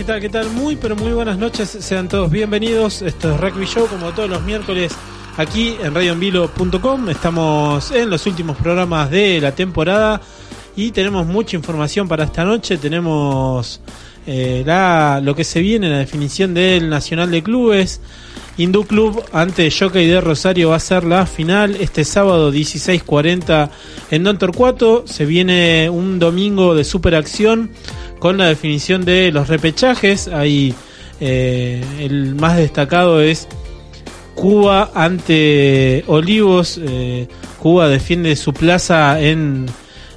¿Qué tal? ¿Qué tal? Muy, pero muy buenas noches. Sean todos bienvenidos. Esto es Rugby Show, como todos los miércoles, aquí en radioenvilo.com. Estamos en los últimos programas de la temporada y tenemos mucha información para esta noche. Tenemos eh, lo que se viene, la definición del Nacional de Clubes. Hindú Club ante Jockey de Rosario va a ser la final este sábado 16.40 en Don Torcuato. Se viene un domingo de superacción con la definición de los repechajes. Ahí eh, el más destacado es Cuba ante Olivos. Eh, Cuba defiende su plaza en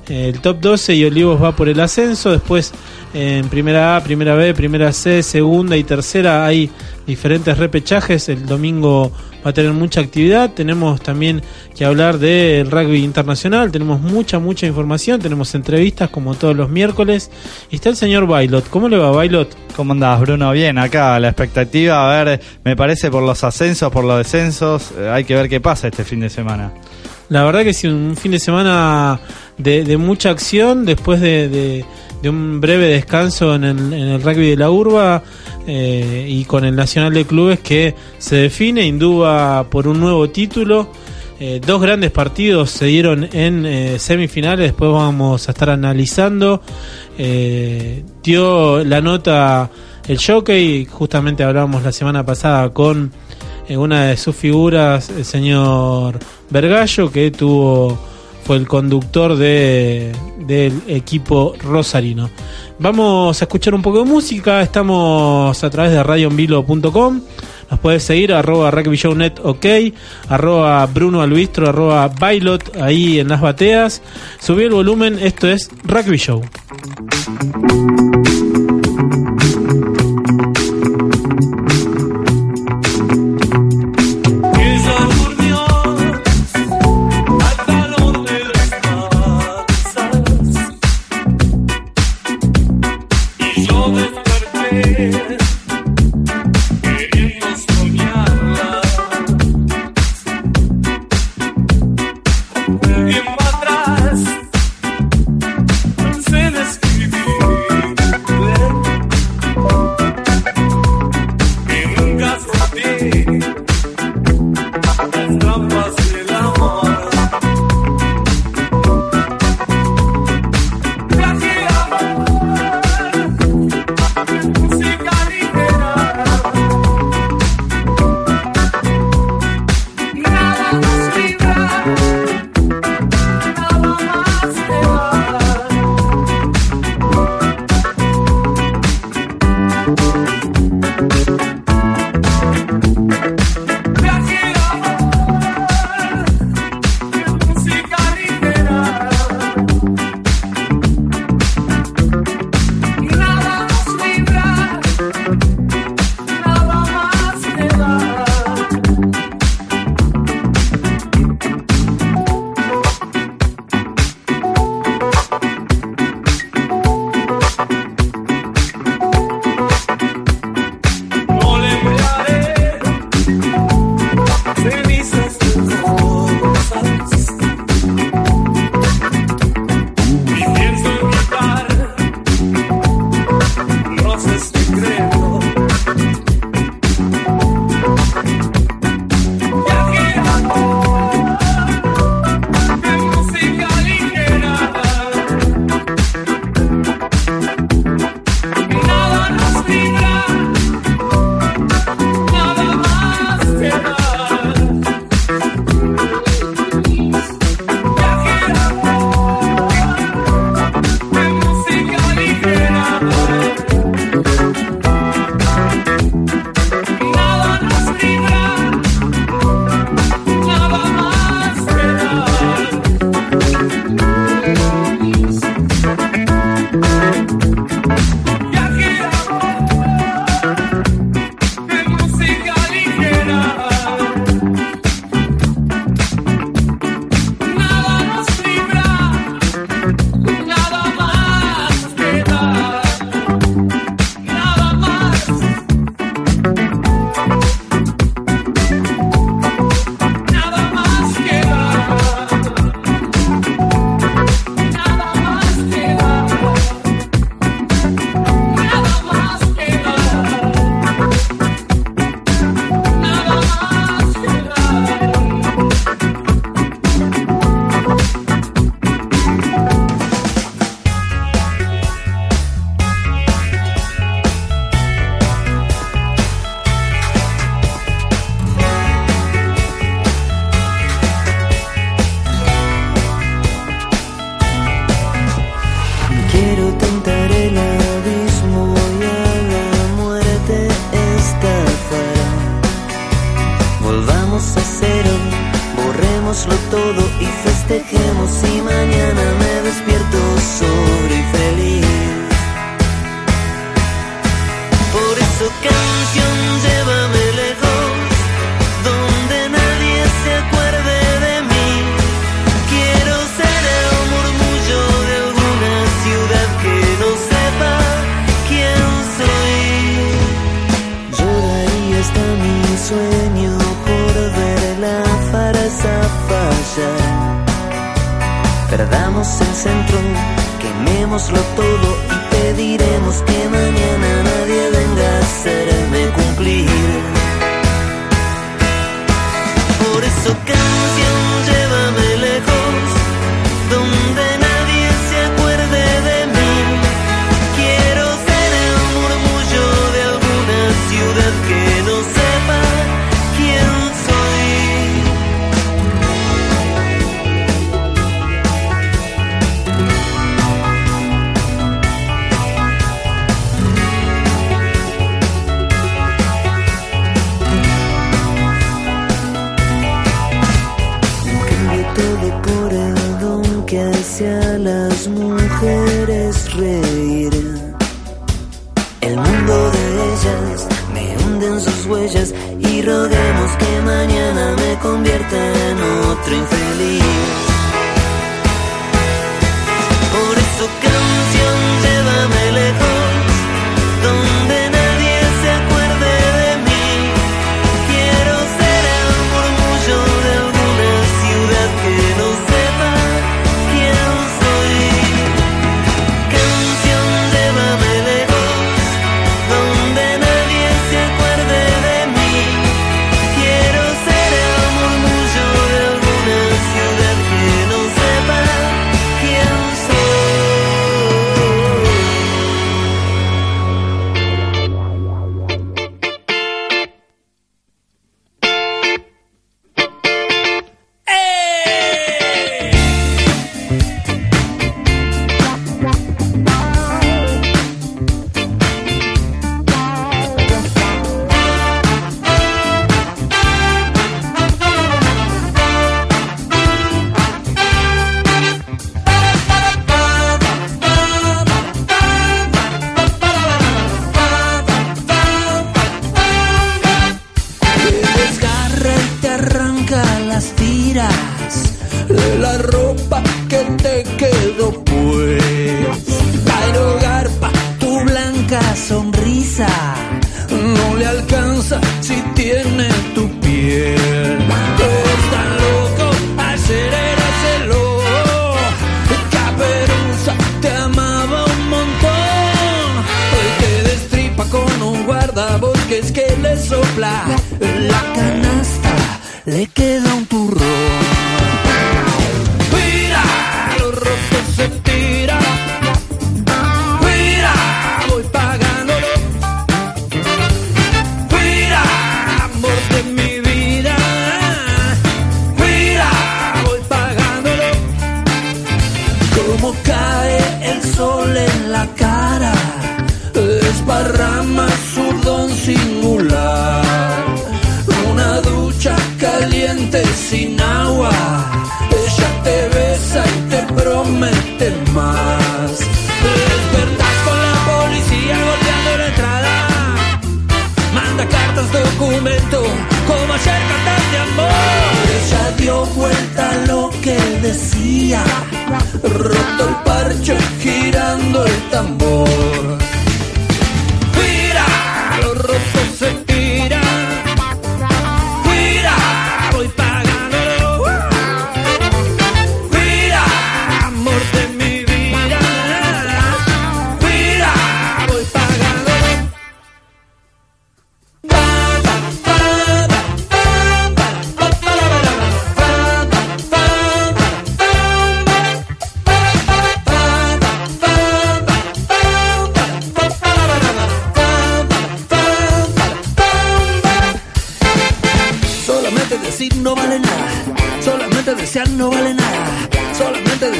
el top 12 y Olivos va por el ascenso. Después en primera A, primera B, primera C, segunda y tercera hay diferentes repechajes. El domingo va a tener mucha actividad. Tenemos también que hablar del rugby internacional. Tenemos mucha, mucha información. Tenemos entrevistas como todos los miércoles. Y está el señor Bailot. ¿Cómo le va, Bailot? ¿Cómo andás, Bruno? Bien, acá la expectativa, a ver, me parece por los ascensos, por los descensos, eh, hay que ver qué pasa este fin de semana. La verdad que sí, un fin de semana de, mucha acción después de, un breve descanso en el, rugby de la urba eh, y con el Nacional de Clubes que se define, induba por un nuevo título. Eh, dos grandes partidos se dieron en eh, semifinales, después vamos a estar analizando. dio la nota el jockey, justamente hablábamos la semana pasada con una de sus figuras, el señor Vergallo, que tuvo fue el conductor de, del equipo rosarino. Vamos a escuchar un poco de música, estamos a través de radioenvilo.com. Nos puedes seguir arroba rugbyshownet ok, arroba Bruno Albistro, arroba Bailot ahí en las bateas. Subí el volumen, esto es Rugby Show. Démoslo todo y festejemos y mañana brinden sus huellas y roguemos que mañana me convierta en otro infeliz. See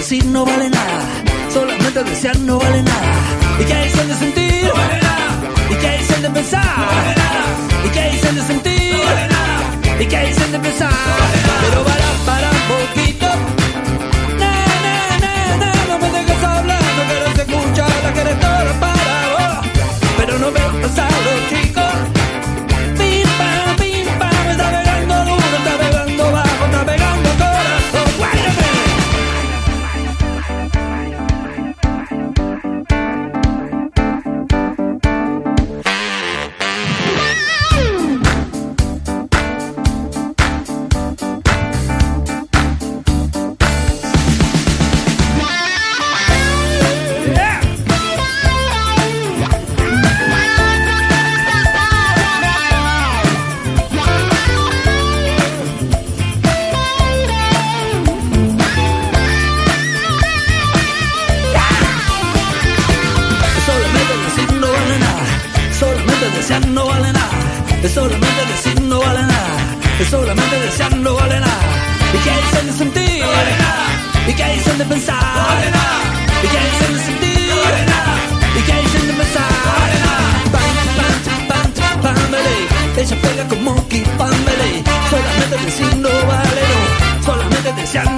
decir no vale nada, solamente desear no vale nada. Solamente vale nada. ¿Y qué dicen de sentir? No. ¿Y qué dicen de pensar? No vale nada. ¿Y qué dicen de sentir? No vale nada. ¿Y qué dicen de pensar? Pam, pam, pam, Ella pega como Monkey Family. Solamente decir no vale. Solamente desear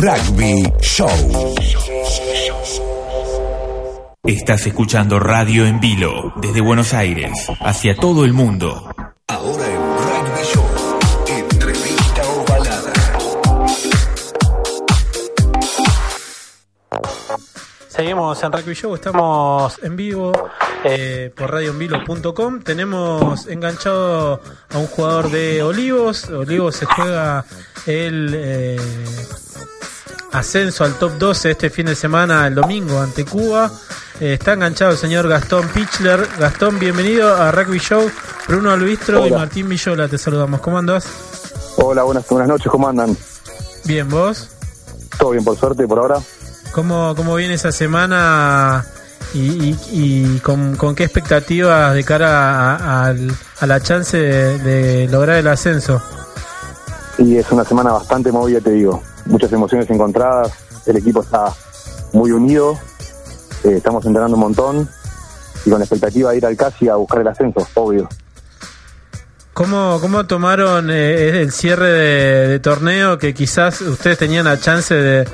Rugby Show. Estás escuchando Radio en Vilo desde Buenos Aires hacia todo el mundo. Ahora en Rugby Show. Entrevista o balada. Seguimos en Rugby Show, estamos en vivo eh, por radioenvilo.com. Tenemos enganchado a un jugador de Olivos. Olivos se juega el eh, ascenso al top 12 este fin de semana, el domingo, ante Cuba. Eh, está enganchado el señor Gastón Pichler. Gastón, bienvenido a Rugby Show. Bruno Albistro y. Martín Villola, te saludamos. ¿Cómo andas? Hola, buenas, buenas noches, ¿cómo andan? Bien, ¿vos? Todo bien, por suerte, por ahora. ¿Cómo, cómo viene esa semana y, y- y con, con qué expectativas de cara a la chance de, de lograr el ascenso? Y es una semana bastante movida, te digo. Muchas emociones encontradas, el equipo está muy unido, eh, estamos entrenando un montón y con la expectativa de ir al CASI a buscar el ascenso, obvio. ¿Cómo, cómo tomaron eh, el cierre de, torneo que quizás ustedes tenían la chance de,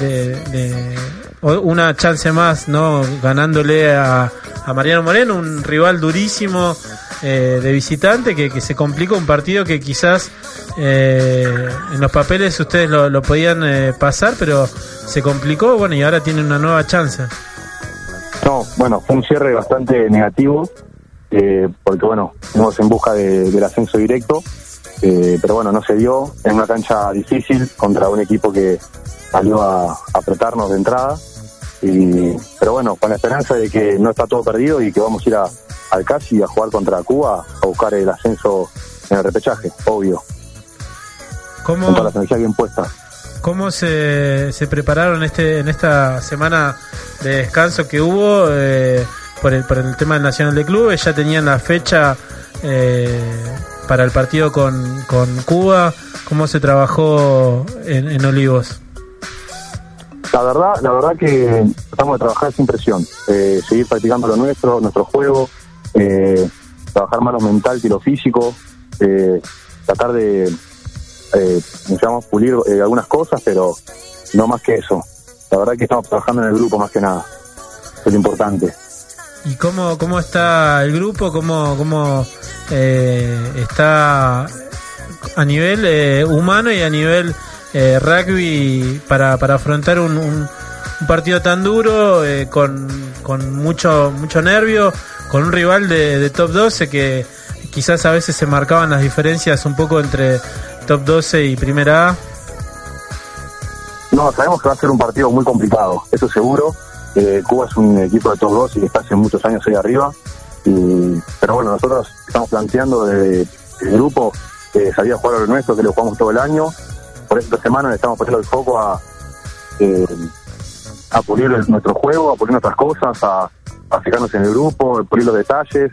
de- una chance más, no ganándole a, a Mariano Moreno, un rival durísimo eh, de visitante que, que se complicó un partido que quizás eh, en los papeles ustedes lo, podían eh, pasar, pero se complicó, bueno, y ahora tienen una nueva chance. No, bueno, fue un cierre bastante negativo, eh, porque bueno, fuimos en busca de- del ascenso directo, eh, pero bueno, no se dio en una cancha difícil contra un equipo que salió a apretarnos de entrada, y, pero bueno, con la esperanza de que no está todo perdido y que vamos a ir a, al CASI a jugar contra Cuba a buscar el ascenso en el repechaje, obvio, ¿Cómo, bien puestas. cómo se, se prepararon este en esta semana de descanso que hubo eh, por, el, por el tema del Nacional de Clubes? Ya tenían la fecha eh, para el partido con, con Cuba. ¿Cómo se trabajó en, en Olivos? La verdad, la verdad que tratamos de trabajar sin presión, eh, seguir practicando lo nuestro, nuestro juego, eh, trabajar más lo mental que lo físico, eh, tratar de, eh, digamos, pulir eh, algunas cosas, pero no más que eso. La verdad que estamos trabajando en el grupo más que nada, es lo importante. ¿Y cómo, cómo está el grupo? ¿Cómo, cómo eh, está a nivel eh, humano y a nivel eh, rugby para, para afrontar un, un- partido tan duro, eh, con, con mucho, mucho nervio, con un rival de, top 12 que quizás a veces se marcaban las diferencias un poco entre top 12 y primera A? No, sabemos que va a ser un partido muy complicado, eso seguro. Eh, Cuba es un equipo de top 2 y está hace muchos años ahí arriba. Y, pero bueno, nosotros estamos planteando desde el grupo eh, salir a jugar a lo nuestro, que lo jugamos todo el año. Por esta semana le estamos poniendo el foco a, eh, a pulir el- nuestro juego, a pulir nuestras cosas, a, a fijarnos en el grupo, a pulir los detalles,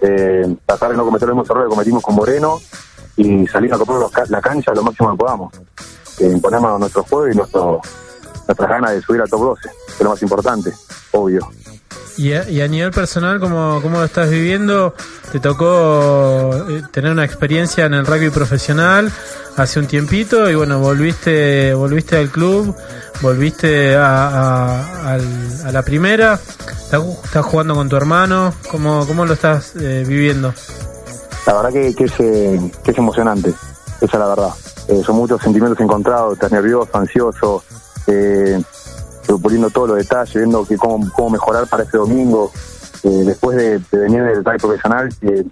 eh, tratar de no cometer los mismos errores que cometimos con Moreno y salir a ca- la cancha lo máximo que podamos. Eh, imponemos nuestro juego y nuestro, nuestras ganas de subir al top 12, que es lo más importante, obvio. Y a, y a nivel personal, ¿cómo, ¿cómo lo estás viviendo? ¿Te tocó eh, tener una experiencia en el rugby profesional hace un tiempito y bueno, volviste volviste al club, volviste a, a- a la primera, estás, ju- estás jugando con tu hermano, ¿cómo, cómo lo estás eh, viviendo? La verdad que, que es, eh, que es emocionante, esa es la verdad. Eh, son muchos sentimientos encontrados, estás nervioso, ansioso, eh, puliendo todos los detalles, viendo que cómo, cómo mejorar para este domingo. Después de, de venir del rugby profesional, estás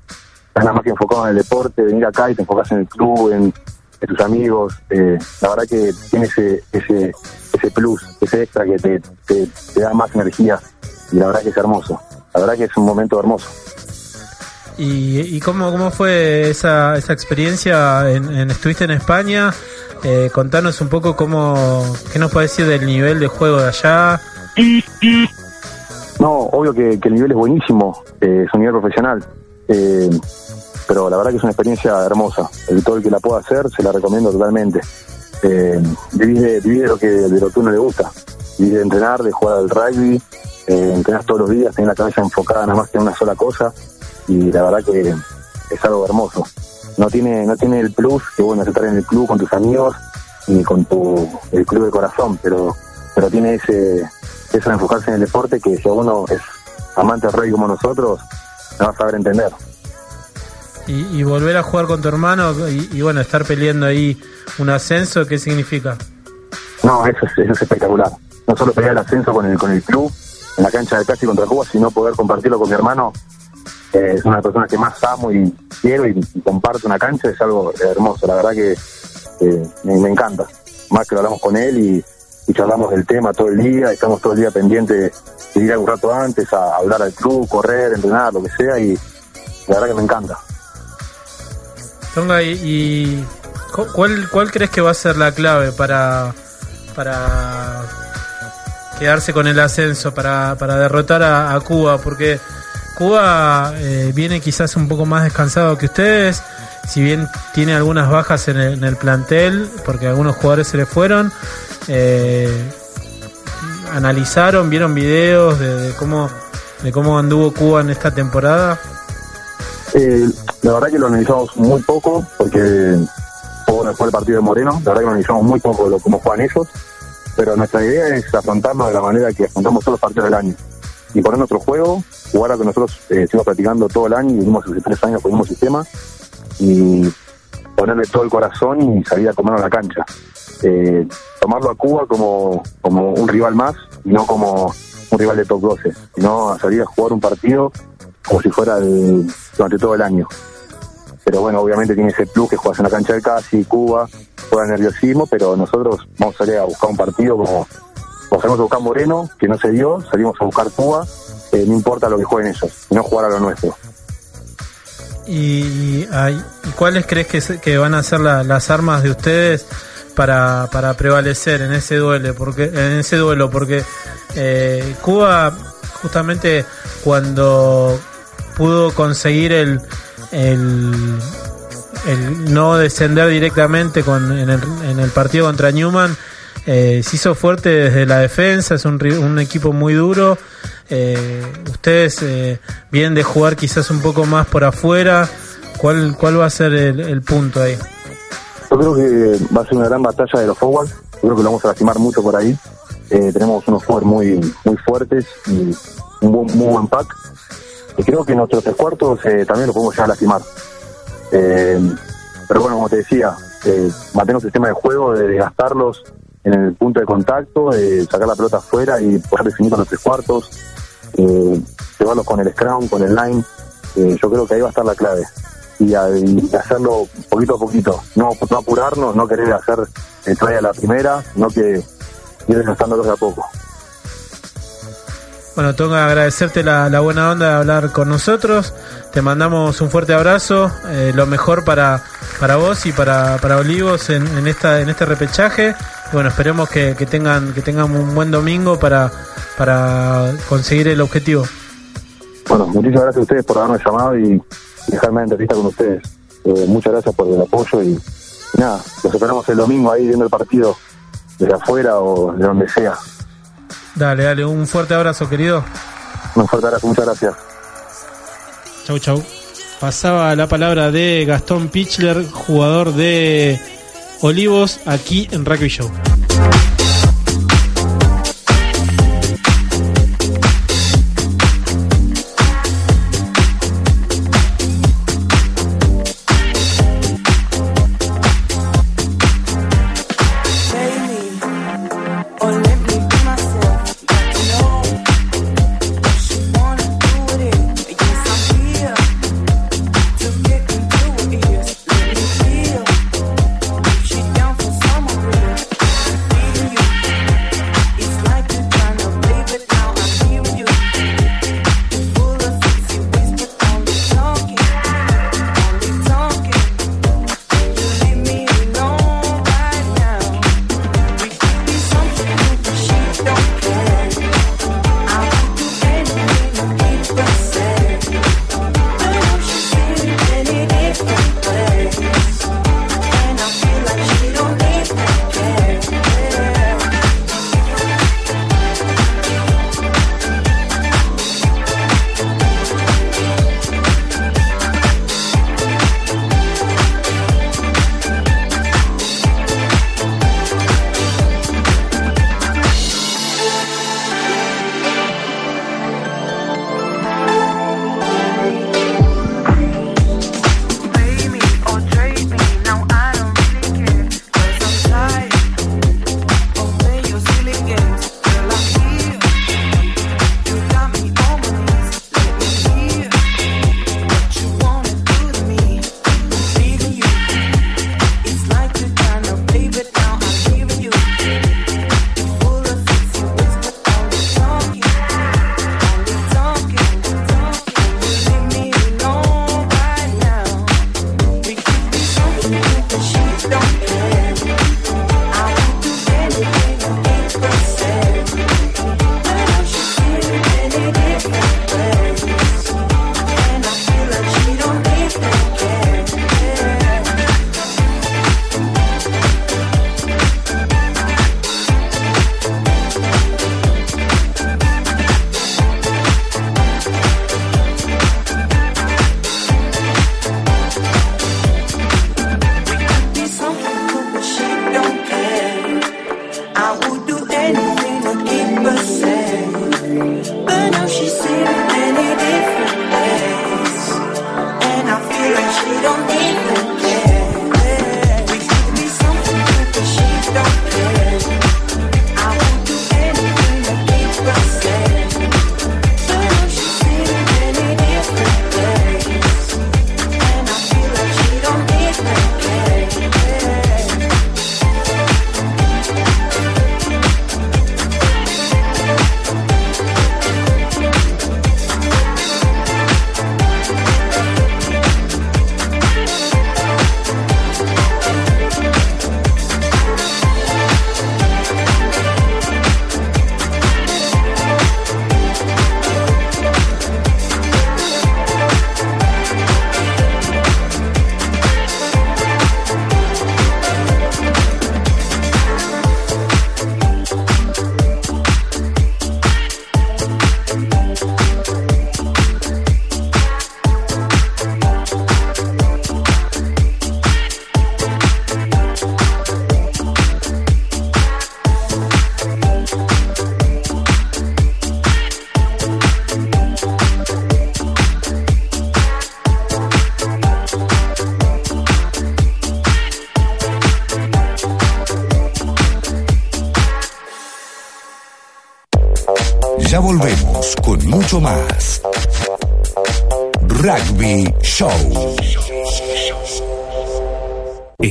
nada más que enfocado en el deporte, venir acá y te enfocas en el club, en, en tus amigos. eh, la verdad que tiene ese, ese, ese plus, ese extra que te, te, te da más energía y la verdad que es hermoso. La verdad que es un momento hermoso. ¿Y, y cómo, cómo fue esa, esa experiencia? En, en- ¿Estuviste en España? Eh, contanos un poco cómo, qué nos puede decir del nivel de juego de allá. No, obvio que, que el nivel es buenísimo, eh, es un nivel profesional, eh, pero la verdad que es una experiencia hermosa. El todo el que la pueda hacer, se la recomiendo totalmente. Eh, de, lo que de lo que a uno le gusta, vivís de entrenar, de jugar al rugby, eh, entrenás todos los días, tenés la cabeza enfocada nada más que en una sola cosa y la verdad que es algo hermoso. No tiene no tiene el plus que bueno es estar en el club con tus amigos y con tu el club de corazón, pero pero tiene ese enfocarse en el deporte que si uno es amante del rugby como nosotros, no va a saber entender. Y, volver a jugar con tu hermano y, bueno, estar peleando ahí un ascenso, ¿qué significa? No, eso es, eso es espectacular. No solo pelear el ascenso con el, con el club, en la cancha de Casi contra Cuba, sino poder compartirlo con mi hermano. Eh, es una personas que más amo y quiero y, comparto una cancha, es algo hermoso. La verdad que me, encanta. Más que lo hablamos con él y, y charlamos del tema todo el día, estamos todo el día pendientes de ir un rato antes a hablar al club, correr, entrenar, lo que sea, y la verdad que me encanta. Y, y cu- ¿cuál, ¿cuál crees que va a ser la clave para, para quedarse con el ascenso, para, para derrotar a, Cuba? Porque Cuba eh, viene quizás un poco más descansado que ustedes, si bien tiene algunas bajas en el, en el plantel, porque algunos jugadores se le fueron. eh, analizaron, vieron videos de, de cómo de cómo anduvo Cuba en esta temporada. Eh, la verdad que lo analizamos muy poco, porque fue fue el partido de Moreno, la verdad que lo analizamos muy poco lo cómo juegan ellos, pero nuestra idea es afrontarlo de la manera que afrontamos todos los partidos del año. Y poner nuestro juego, jugar a que nosotros eh, estuvimos practicando todo el año, y venimos hace tres años con el mismo sistema, y ponerle todo el corazón y salir a comernos la cancha. Eh, tomarlo a Cuba como, como un rival más, y no como un rival de top 12, sino a salir a jugar un partido como si fuera durante todo el año. Pero bueno, obviamente tiene ese plus que juegas en la cancha de Casi, Cuba, juega nerviosismo, pero nosotros vamos a salir a buscar un partido como, como salimos a buscar Moreno, que no se dio, salimos a buscar Cuba, eh, no importa lo que jueguen ellos, no jugar a lo nuestro. ¿Y, ay, ¿y cuáles crees que, van a ser la- las armas de ustedes para, para prevalecer en ese duelo? Porque, en ese duelo, porque eh, Cuba justamente cuando pudo conseguir el, el, el no descender directamente con, en, el, en el partido contra Newman, eh, se hizo fuerte desde la defensa, es un, un equipo muy duro. Eh, ustedes eh, vienen de jugar quizás un poco más por afuera. ¿Cuál, cuál va a ser el, el punto ahí? Yo creo que va a ser una gran batalla de los forwards. Yo creo que lo vamos a lastimar mucho por ahí. Tenemos unos forwards muy, muy fuertes y un buen, muy buen pack. Y creo que nuestros tres cuartos eh, también lo podemos llegar a lastimar. Eh, pero bueno, como te decía, eh, mantener un sistema de juego, de desgastarlos en el punto de contacto, de sacar la pelota afuera y poder definir con los tres cuartos, eh, llevarlos con el scrum, con el line. Eh, yo creo que ahí va a estar la clave. Y, a- hacerlo poquito a poquito. No, no apurarnos, no querer hacer el try a la primera, no que ir desgastándolos de a poco. Bueno, tengo que agradecerte la, buena onda de hablar con nosotros. Te mandamos un fuerte abrazo, eh, lo mejor para, para vos y para, para Olivos en, en esta en este repechaje. Y bueno, esperemos que, que tengan que tengan un buen domingo para, para conseguir el objetivo. Bueno, muchísimas gracias a ustedes por haberme llamado y dejarme la entrevista con ustedes. Eh, muchas gracias por el apoyo y, y nada, los esperamos el domingo ahí viendo el partido desde afuera o de donde sea. Dale, dale, un fuerte abrazo, querido. Un fuerte abrazo, muchas gracias. Chau, chau. Pasaba la palabra de Gastón Pichler, jugador de Olivos, aquí en Rugby Show.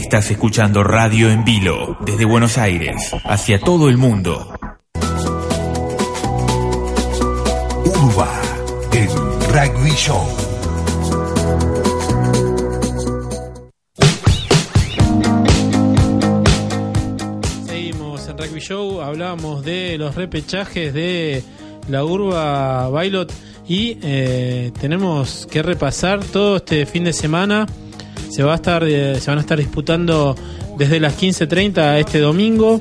Estás escuchando Radio en Vilo desde Buenos Aires hacia todo el mundo. Urba en Rugby Show. Seguimos en Rugby Show, hablábamos de los repechajes de la Urba Bailot y eh, tenemos que repasar todo este fin de semana. Se va a estar, eh, se van a estar disputando desde las 15:30 a este domingo.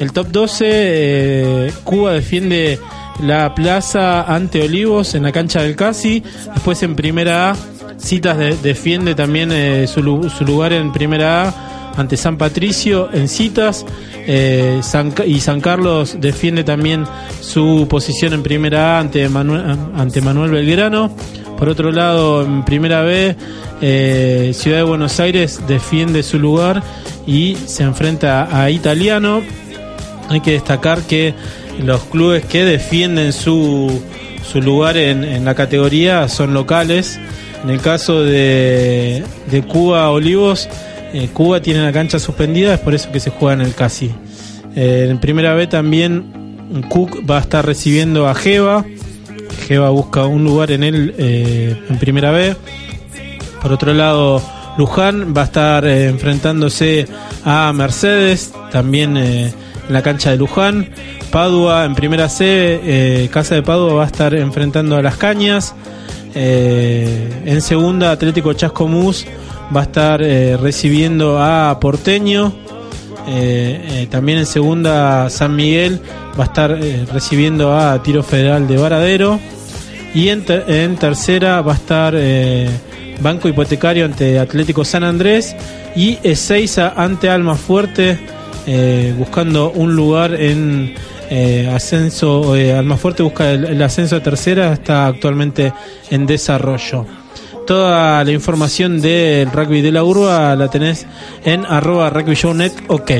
El top 12, eh, Cuba defiende la plaza ante Olivos en la cancha del Casi. Después en primera A, Citas de- defiende también eh, su, su lugar en primera A ante San Patricio en Citas. Y San Carlos defiende también su posición en primera A ante Manuel, ante Manuel Belgrano. Por otro lado, en primera B, eh, Ciudad de Buenos Aires defiende su lugar y se enfrenta a Italiano. Hay que destacar que los clubes que defienden su, su lugar en, en la categoría son locales. En el caso de, de Cuba Olivos, eh, Cuba tiene la cancha suspendida, es por eso que se juega en el Casi. Eh, en primera B también Cook va a estar recibiendo a Jeva. Jeva busca un lugar en él eh, en primera B. Por otro lado, Luján va a estar eh, enfrentándose a Mercedes, también eh, en la cancha de Luján. Padua en primera C, Casa de Padua va a estar enfrentando a Las Cañas. En segunda, Atlético Chascomús va a estar recibiendo a Porteño. También en segunda, San Miguel va a estar recibiendo a Tiro Federal de Varadero. Y en, ter- en tercera va a estar eh, Banco Hipotecario ante Atlético San Andrés y Ezeiza ante Alma Fuerte, eh, buscando un lugar en eh, ascenso. Eh, Alma Fuerte busca el, ascenso a tercera, está actualmente en desarrollo. Toda la información del rugby de la urba la tenés en arroba rugby show ok.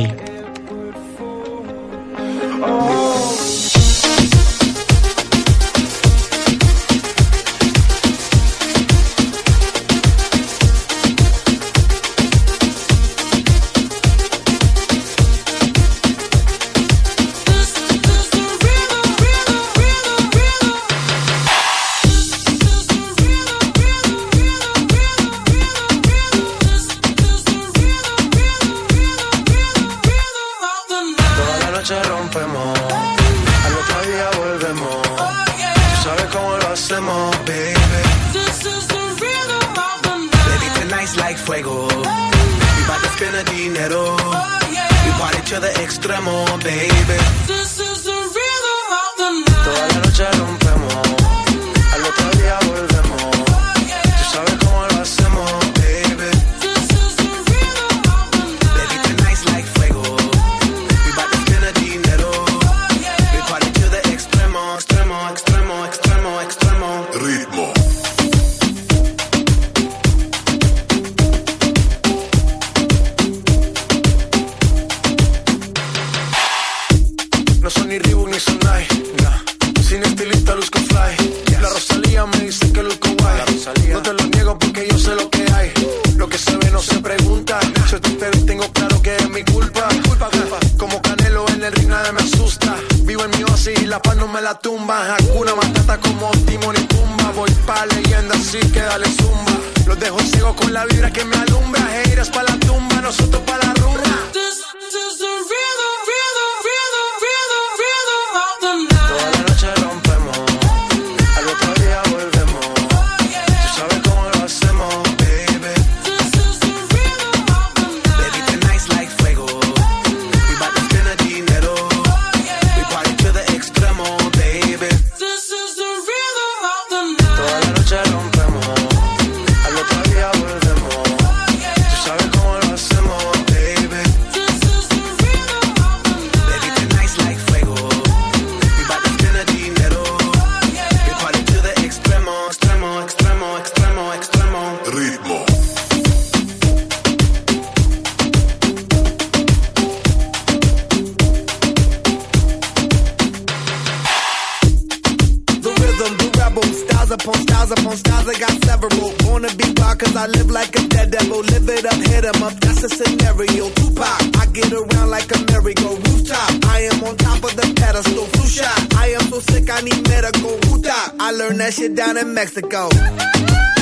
That shit down in Mexico.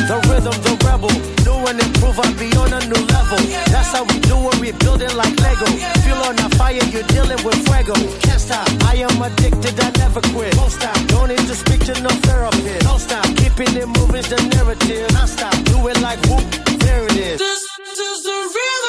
The rhythm, the rebel. New and improve, I be on a new level. That's how we do it, we building like Lego. Feel on a fire, you're dealing with fuego. Can't stop, I am addicted, I never quit. Don't stop, don't need to speak to no therapist. Don't stop, keeping it moving's the narrative. Non stop, do it like whoop, there it is. This is the rhythm,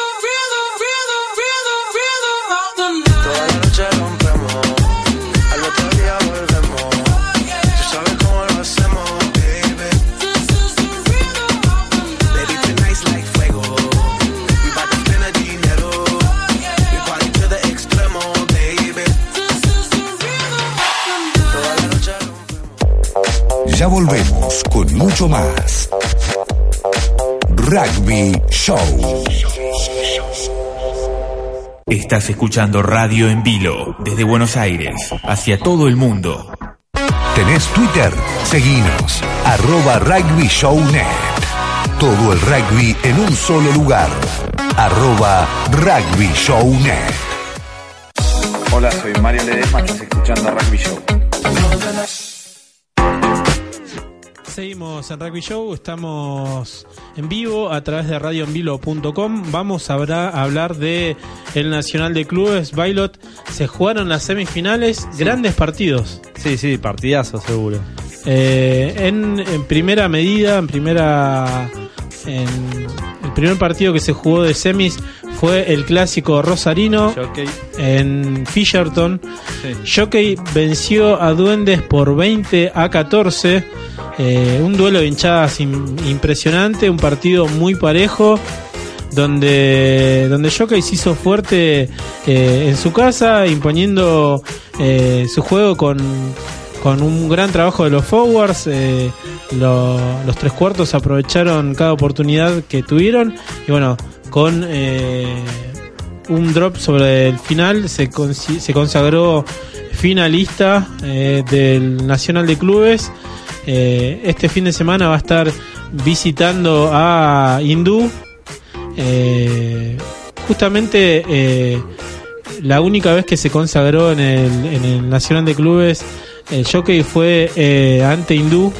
Ya volvemos con mucho más. Rugby Show. Estás escuchando Radio en Vilo desde Buenos Aires hacia todo el mundo. ¿Tenés Twitter? Seguinos. Arroba Rugby Show Net. Todo el rugby en un solo lugar. Arroba Rugby Show Net. Hola, soy Mario Ledesma, estás escuchando Rugby Show. Seguimos en Rugby Show, estamos en vivo a través de radioenvilo.com. Vamos a hablar de el Nacional de Clubes, Bailot. Se jugaron las semifinales, grandes partidos. Sí, sí, partidazo seguro. Eh, en, en primera medida, en primera. En el primer partido que se jugó de semis fue el clásico Rosarino Jockey. en Fisherton. Sí. Jockey venció a Duendes por 20 a 14. Eh, un duelo de hinchadas im- impresionante, un partido muy parejo. Donde, donde se hizo fuerte eh, en su casa, imponiendo eh, su juego con, con un gran trabajo de los forwards. lo- los tres cuartos aprovecharon cada oportunidad que tuvieron. Y bueno, con un drop sobre el final se, consagró finalista del Nacional de Clubes. Eh, este fin de semana va a estar visitando a Hindú. Eh, justamente eh, la única vez que se consagró en el, Nacional de Clubes, el jockey fue ante Hindú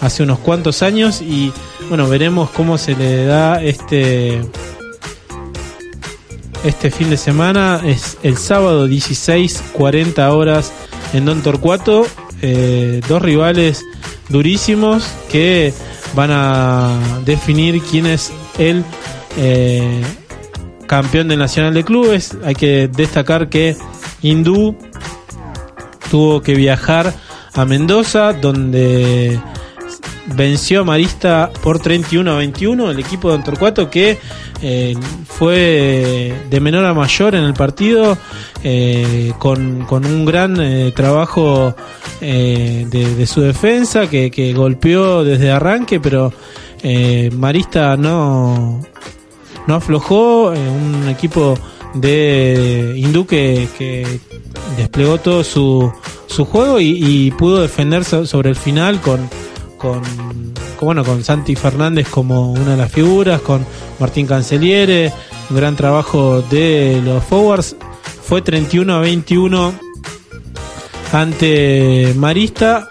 hace unos cuantos años y bueno, veremos cómo se le da este este fin de semana. Es el sábado 16, 40 horas en Don Torcuato. Dos rivales durísimos que van a definir quién es el eh, campeón del Nacional de Clubes. Hay que destacar que Hindú tuvo que viajar a Mendoza, donde venció a Marista por 31 a 21, el equipo de Don Torcuato que eh, fue de menor a mayor en el partido, eh, con, con un gran eh, trabajo de, su defensa, que, que golpeó desde arranque, pero Marista no, no aflojó, un equipo de Hindú que, que desplegó todo su, su juego y, y pudo defenderse sobre el final con, con, bueno, con Santi Fernández como una de las figuras, con Martín Canceliere, un gran trabajo de los forwards. Fue 31 a 21 ante Marista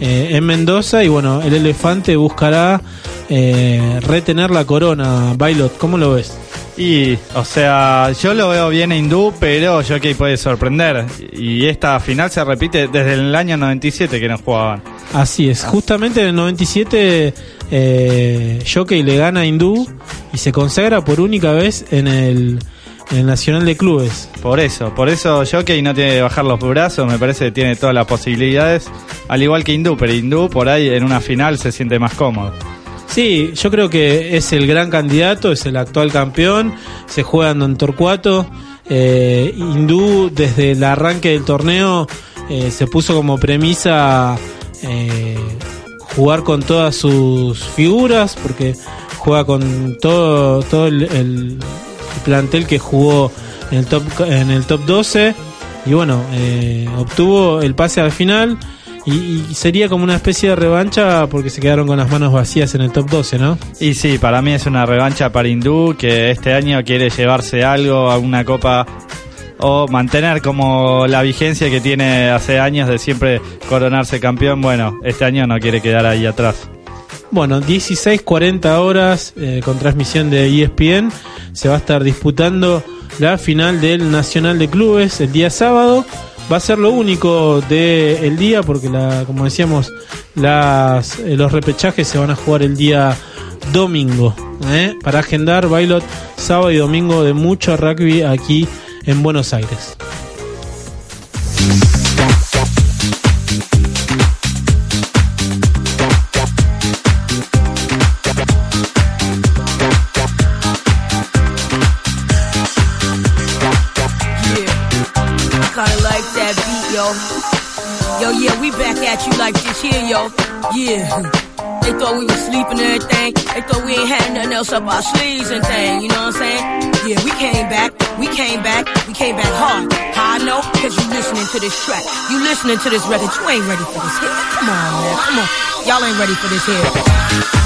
eh, en Mendoza y bueno, el elefante buscará eh, retener la corona. Bailot, ¿cómo lo ves? Y, o sea, yo lo veo bien a Hindú, pero Jockey puede sorprender. Y esta final se repite desde el año 97 que no jugaban. Así es, justamente en el 97 eh, Jockey le gana a Hindú y se consagra por única vez en el, en el Nacional de Clubes. Por eso, por eso Jockey no tiene que bajar los brazos, me parece que tiene todas las posibilidades, al igual que Hindú, pero Hindú por ahí en una final se siente más cómodo. Sí, yo creo que es el gran candidato, es el actual campeón, se juega en Don Torcuato. Eh, Hindú desde el arranque del torneo eh, se puso como premisa eh, jugar con todas sus figuras, porque juega con todo, todo el, el plantel que jugó en el top, en el top 12 y bueno, eh, obtuvo el pase al final Y, y sería como una especie de revancha porque se quedaron con las manos vacías en el top 12, ¿no? Y sí, para mí es una revancha para Hindú que este año quiere llevarse algo, alguna copa o mantener como la vigencia que tiene hace años de siempre coronarse campeón. Bueno, este año no quiere quedar ahí atrás. Bueno, 16.40 horas eh, con transmisión de ESPN. Se va a estar disputando la final del Nacional de Clubes el día sábado. Va a ser lo único del día porque, como decíamos, las, eh, los repechajes se van a jugar el día domingo. ¿eh? Para agendar Bailot sábado y domingo de mucho rugby aquí Buenos Aires. Kinda like that beat, yo. Yo, yeah, we back at you like this here, yo. Yeah. They thought we was sleeping and everything. They thought we ain't had nothing else up our sleeves and thing, you know what I'm saying? Yeah, we came back, we came back, we came back hard. How I know? Cause you listening to this track. You listening to this record. You ain't ready for this hit. Come on, man, come on. Y'all ain't ready for this here.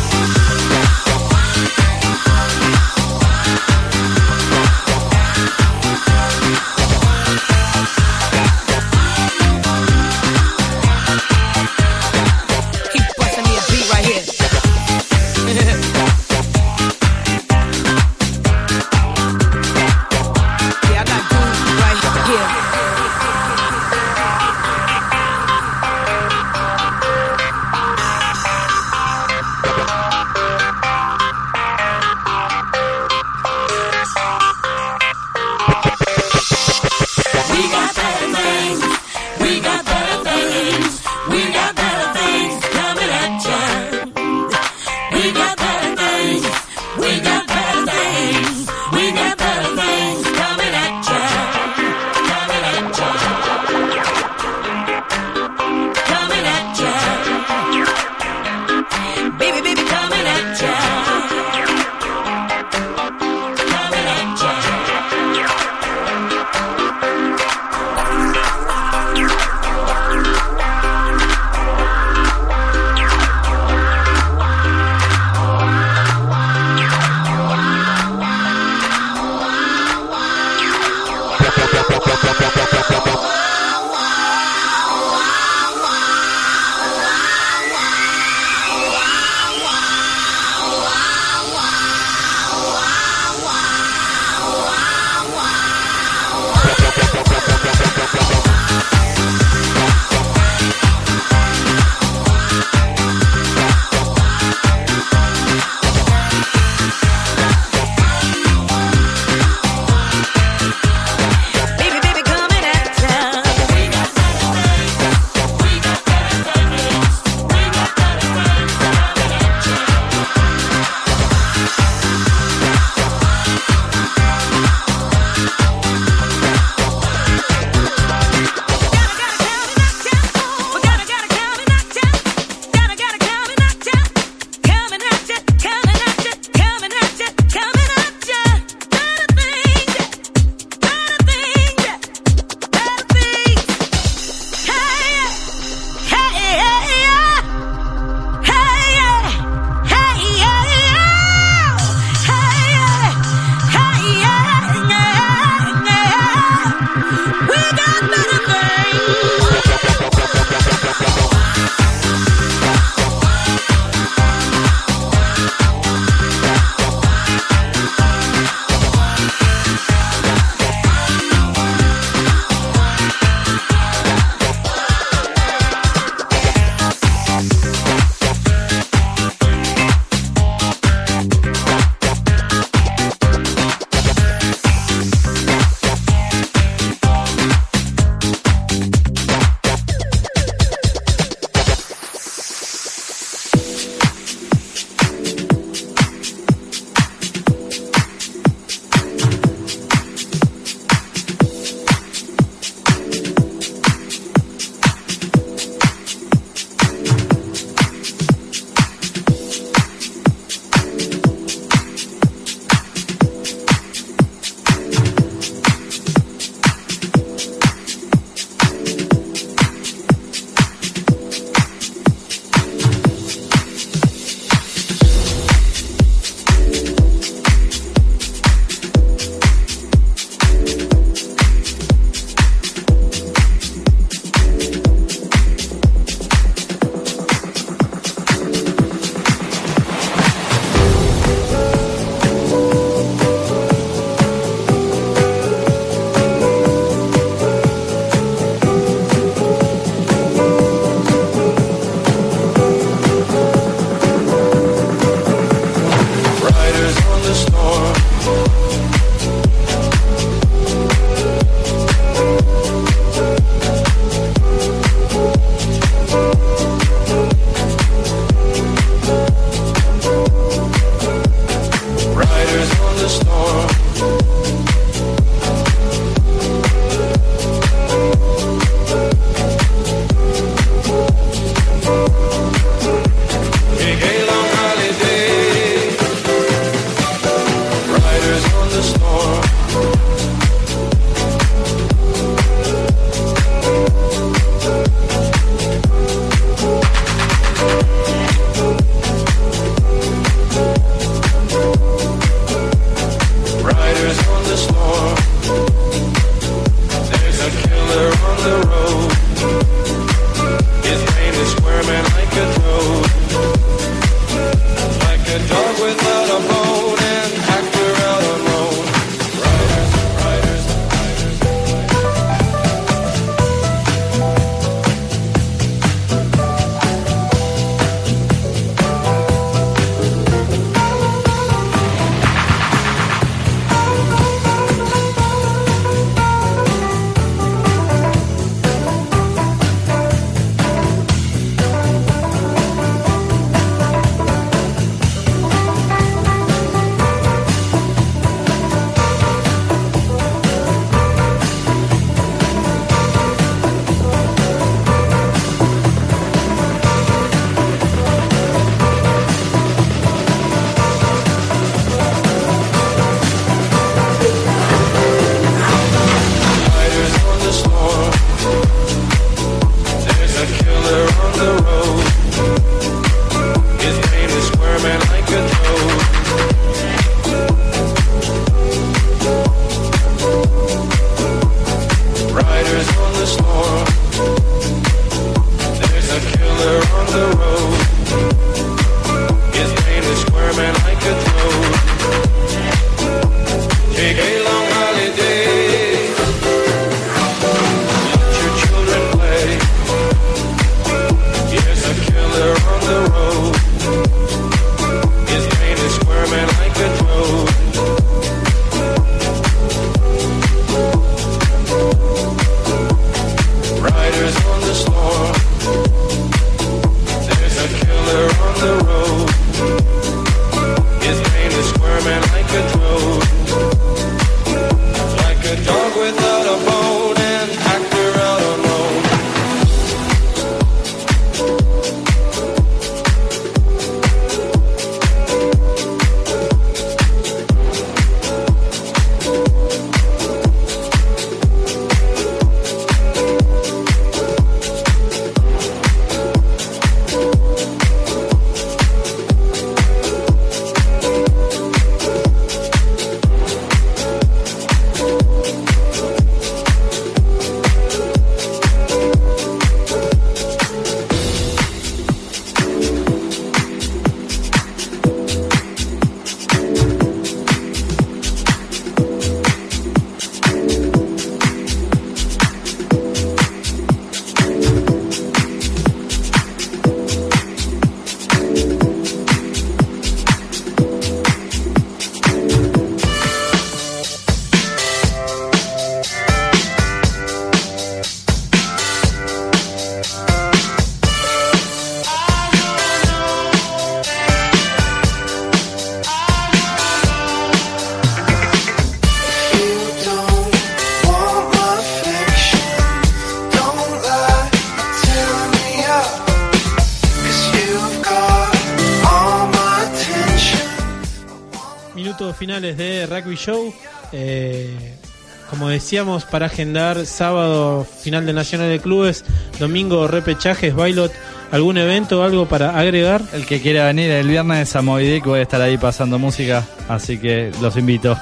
Decíamos, para agendar sábado final de Nacional de Clubes, domingo repechajes, bailot, algún evento o algo para agregar. El que quiera venir el viernes a Movidic voy a estar ahí pasando música, así que los invito.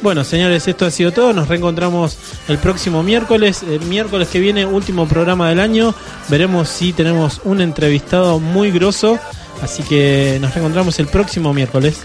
Bueno, señores, esto ha sido todo. Nos reencontramos el próximo miércoles. El miércoles que viene, último programa del año. Veremos si tenemos un entrevistado muy grosso. Así que nos reencontramos el próximo miércoles.